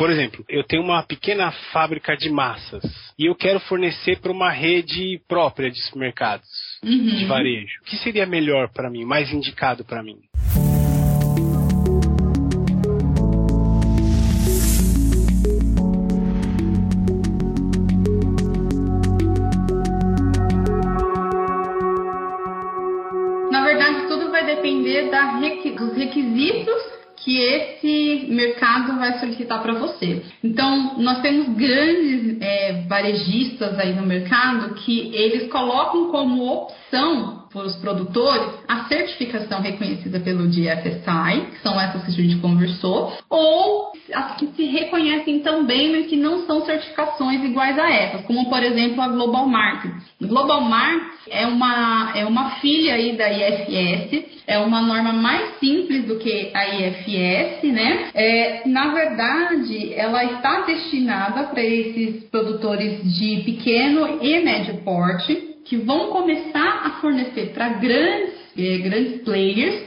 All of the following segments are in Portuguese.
Por exemplo, eu tenho uma pequena fábrica de massas e eu quero fornecer para uma rede própria de supermercados uhum. de varejo. O que seria melhor para mim, mais indicado para mim? da, dos requisitos que esse mercado vai solicitar para você. Então, nós temos grandes é, varejistas aí no mercado que eles colocam como opção para os produtores a certificação reconhecida pelo DFSI, que são essas que a gente conversou, ou as que se reconhecem também, mas que não são certificações iguais a essas, como por exemplo a Global Market. Global Market é uma, é uma filha aí da IFS, é uma norma mais simples do que a IFS, né? É, na verdade, ela está destinada para esses produtores de pequeno e médio porte, que vão começar a fornecer para grandes, eh, grandes players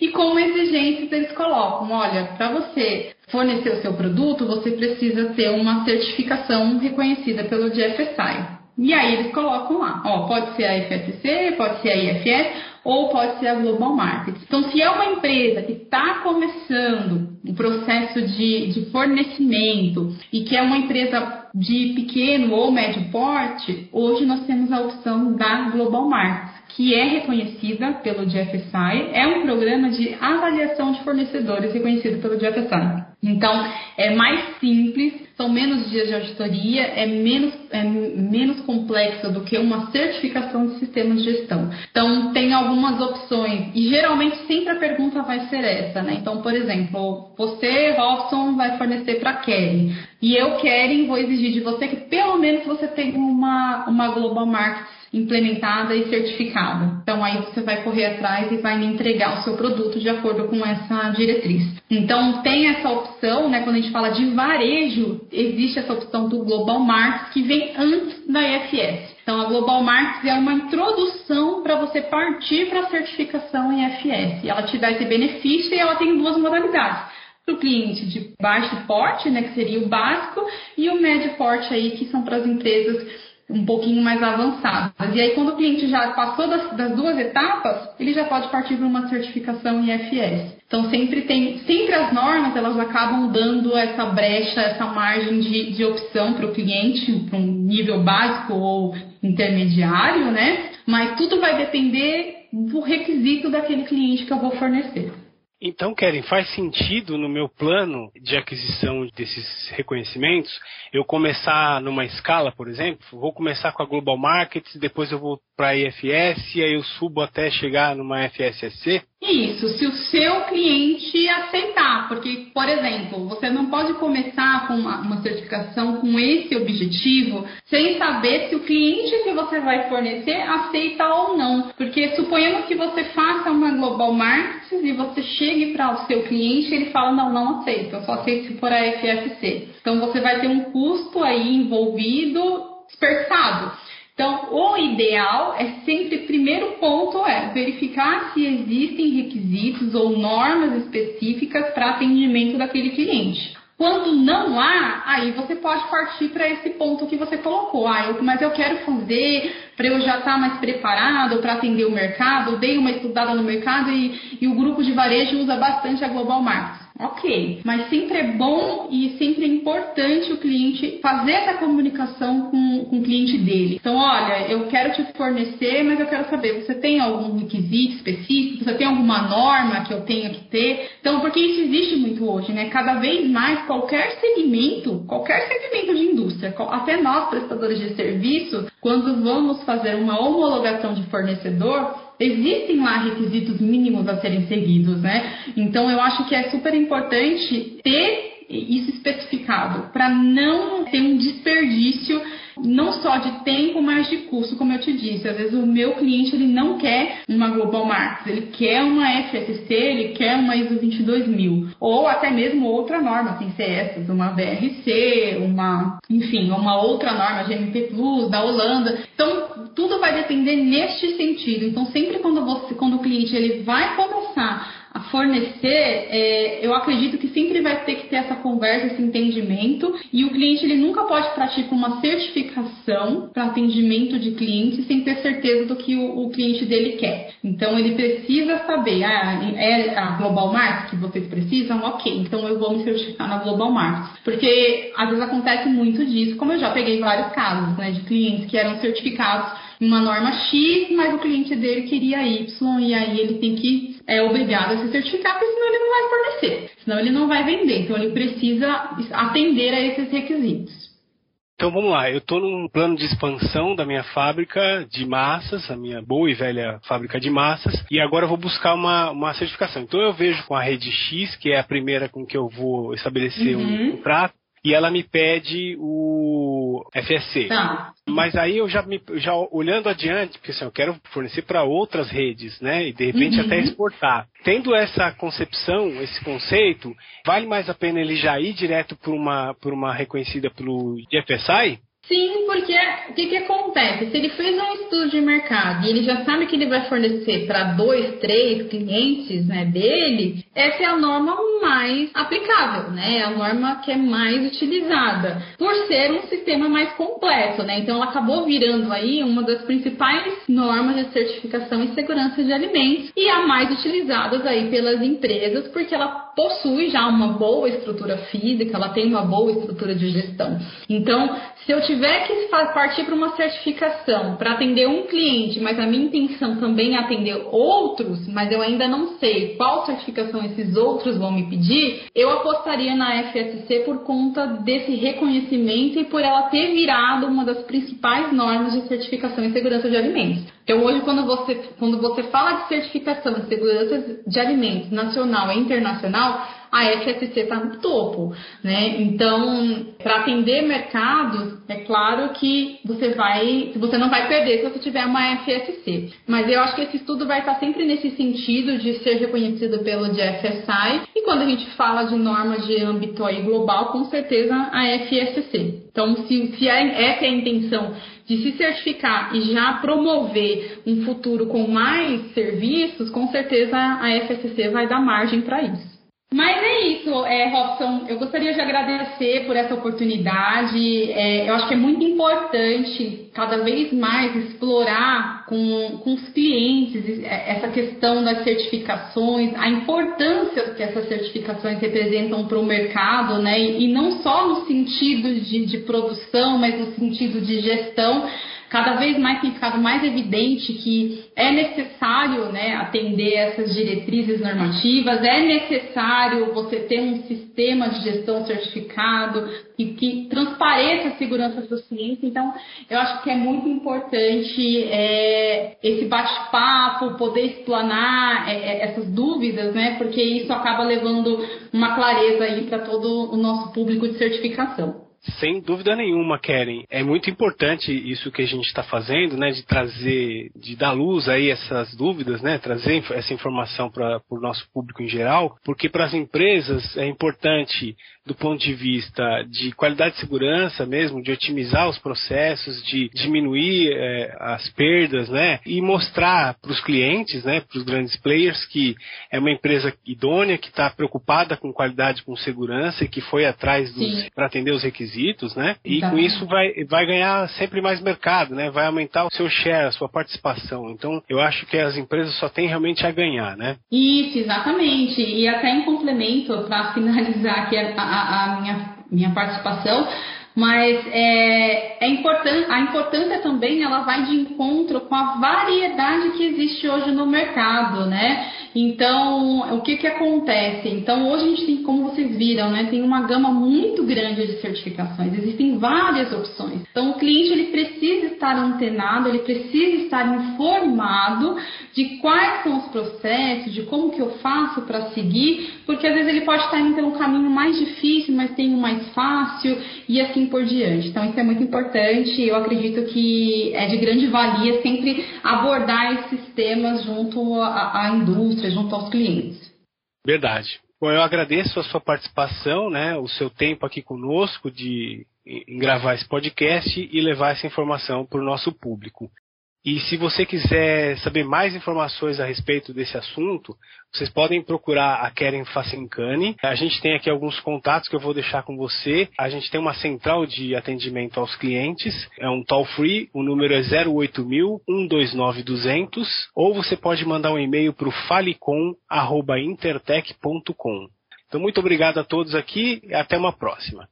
e como exigências eles colocam, olha, para você fornecer o seu produto, você precisa ter uma certificação reconhecida pelo GFSI. E aí eles colocam lá, ó, pode ser a FSC, pode ser a IFS ou pode ser a Global Market. Então, se é uma empresa que está começando o processo de, de fornecimento e que é uma empresa de pequeno ou médio porte, hoje nós temos a opção da Global Market que é reconhecida pelo GFSI, é um programa de avaliação de fornecedores reconhecido pelo GFSI. Então, é mais simples, são menos dias de auditoria, é menos, é menos complexa do que uma certificação de sistemas de gestão. Então, tem algumas opções, e geralmente sempre a pergunta vai ser essa, né? Então, por exemplo, você, Robson, vai fornecer para Kelly, e eu, Kelly, vou exigir de você que pelo menos você tenha uma, uma Global Market implementada e certificada. Então aí você vai correr atrás e vai me entregar o seu produto de acordo com essa diretriz. Então tem essa opção, né, quando a gente fala de varejo, existe essa opção do Global Marks que vem antes da IFS. Então a Global Marks é uma introdução para você partir para a certificação IFS. Ela te dá esse benefício e ela tem duas modalidades para o cliente de baixo porte, né, que seria o básico, e o médio porte aí, que são para as empresas um pouquinho mais avançadas. E aí, quando o cliente já passou das, das, duas etapas, ele já pode partir para uma certificação IFS. Então, sempre tem, sempre as normas, elas acabam dando essa brecha, essa margem de, de opção para o cliente, para um nível básico ou intermediário, né? Mas tudo vai depender do requisito daquele cliente que eu vou fornecer. Então, Keren, faz sentido no meu plano de aquisição desses reconhecimentos eu começar numa escala, por exemplo? Vou começar com a Global Markets, depois eu vou para a IFS e aí eu subo até chegar numa FSSC? Isso, se o seu cliente aceitar, porque, por exemplo, você não pode começar com uma, uma, certificação com esse objetivo sem saber se o cliente que você vai fornecer aceita ou não. Porque suponhamos que você faça uma Global Markets e você chegue para o seu cliente e ele fala, não, não aceito, eu só aceito se for a FSC. Então você vai ter um custo aí envolvido dispersado. Então, o ideal é sempre, primeiro ponto é verificar se existem requisitos ou normas específicas para atendimento daquele cliente. Quando não há, aí você pode partir para esse ponto que você colocou. Ah, eu, mas eu quero fazer para eu já estar tá mais preparado para atender o mercado. Dei uma estudada no mercado e, e o grupo de varejo usa bastante a Global Markets. Ok, mas sempre é bom e sempre é importante o cliente fazer essa comunicação com, com o cliente dele. Então, olha, eu quero te fornecer, mas eu quero saber, você tem algum requisito específico? Você tem alguma norma que eu tenha que ter? Então, porque isso existe muito hoje, né? Cada vez mais, qualquer segmento, qualquer segmento de indústria, até nós prestadores de serviço, quando vamos fazer uma homologação de fornecedor, existem lá requisitos mínimos a serem seguidos, né? Então eu acho que é super importante ter isso especificado para não ter um desperdício não só de tempo, mas de custo, como eu te disse. Às vezes o meu cliente ele não quer uma Global Marks, ele quer uma FSC, ele quer uma ISO 22000, ou até mesmo outra norma, sem ser essas, uma BRC, uma, enfim, uma outra norma GMP Plus da Holanda. Então, tudo vai depender neste sentido. Então, sempre quando você, quando o cliente ele vai começar fornecer, é, eu acredito que sempre vai ter que ter essa conversa, esse entendimento, e o cliente ele nunca pode partir para uma certificação para atendimento de clientes sem ter certeza do que o, o, cliente dele quer. Então ele precisa saber, ah, é a Global Market que vocês precisam? Ok, então eu vou me certificar na Global Market. Porque às vezes acontece muito disso, como eu já peguei vários casos né, de clientes que eram certificados uma norma X, mas o cliente dele queria Y, e aí ele tem que é obrigado a se certificar, porque senão ele não vai fornecer, senão ele não vai vender. Então ele precisa atender a esses requisitos. Então vamos lá, eu estou num plano de expansão da minha fábrica de massas, a minha boa e velha fábrica de massas, e agora eu vou buscar uma, uma certificação. Então eu vejo com a rede X, que é a primeira com que eu vou estabelecer uhum. um contrato, e ela me pede o FSC. Tá. Mas aí eu já, me, já olhando adiante, porque assim, eu quero fornecer para outras redes, né? E de repente uhum. até exportar. Tendo essa concepção, esse conceito, vale mais a pena ele já ir direto por uma, por uma reconhecida pelo IFSI? Sim, porque o que, que acontece? Se ele fez um estudo de mercado e ele já sabe que ele vai fornecer para dois, três clientes né, dele, essa é a norma mais aplicável, né? É a norma que é mais utilizada, por ser um sistema mais completo, né? Então ela acabou virando aí uma das principais normas de certificação e segurança de alimentos e a mais utilizadas aí pelas empresas, porque ela possui já uma boa estrutura física, ela tem uma boa estrutura de gestão. Então, se eu tiver que partir para uma certificação para atender um cliente, mas a minha intenção também é atender outros, mas eu ainda não sei qual certificação esses outros vão me pedir, eu apostaria na FSC por conta desse reconhecimento e por ela ter virado uma das principais normas de certificação em segurança de alimentos. Então, hoje, quando você, quando você fala de certificação em segurança de alimentos nacional e internacional, a FSC está no topo, né? Então, para atender mercados, é claro que você vai, você não vai perder se você tiver uma FSC. Mas eu acho que esse estudo vai estar sempre nesse sentido de ser reconhecido pelo DFSI. E quando a gente fala de normas de âmbito aí global, com certeza a FSC. Então, se, se é, essa é a intenção de se certificar e já promover um futuro com mais serviços, com certeza a FSC vai dar margem para isso. Mas é isso, é, Robson. Eu gostaria de agradecer por essa oportunidade. É, eu acho que é muito importante cada vez mais explorar com, com os clientes é, essa questão das certificações, a importância que essas certificações representam para o mercado, né? E, não só no sentido de, de produção, mas no sentido de gestão cada vez mais tem ficado mais evidente que é necessário né, atender essas diretrizes normativas, é necessário você ter um sistema de gestão certificado que, que transpareça a segurança dos clientes. Então, eu acho que é muito importante é, esse bate-papo, poder explanar é, é essas dúvidas, né, porque isso acaba levando uma clareza aí para todo o nosso público de certificação. Sem dúvida nenhuma, Keren. É muito importante isso que a gente está fazendo, né? De trazer, de dar luz aí essas dúvidas, né? Trazer essa informação para o nosso público em geral, porque para as empresas é importante do ponto de vista de qualidade de segurança mesmo, de otimizar os processos, de diminuir é, as perdas, né? E mostrar para os clientes, né? Para os grandes players que é uma empresa idônea, que está preocupada com qualidade, com segurança e que foi atrás para atender os requisitos, né? E com isso vai, vai ganhar sempre mais mercado, né? Vai aumentar o seu share, a sua participação. Então, eu acho que as empresas só têm realmente a ganhar, né? Isso, exatamente. E até em complemento, para finalizar aqui a, a a, minha, minha participação, mas é, é importante, a importância também ela vai de encontro com a variedade que existe hoje no mercado, né? Então, o que que acontece? Então, hoje a gente tem, como vocês viram, né, tem uma gama muito grande de certificações, existem várias opções. Então, o cliente ele precisa estar antenado, ele precisa estar informado de quais são os processos, de como que eu faço para seguir, porque às vezes ele pode estar indo pelo caminho mais difícil, mas tem um mais fácil e assim por diante. Então, isso é muito importante. Eu acredito que é de grande valia sempre abordar esses temas junto à, à indústria, junto aos clientes. Verdade. Bom, eu agradeço a sua participação, né, o seu tempo aqui conosco de em gravar esse podcast e levar essa informação para o nosso público. E se você quiser saber mais informações a respeito desse assunto, vocês podem procurar a Keren Facincani. A gente tem aqui alguns contatos que eu vou deixar com você. A gente tem uma central de atendimento aos clientes, é um toll free, o número é 08000 129 200, ou você pode mandar um e-mail para o falecom@intertech.com. Então muito obrigado a todos aqui e até uma próxima.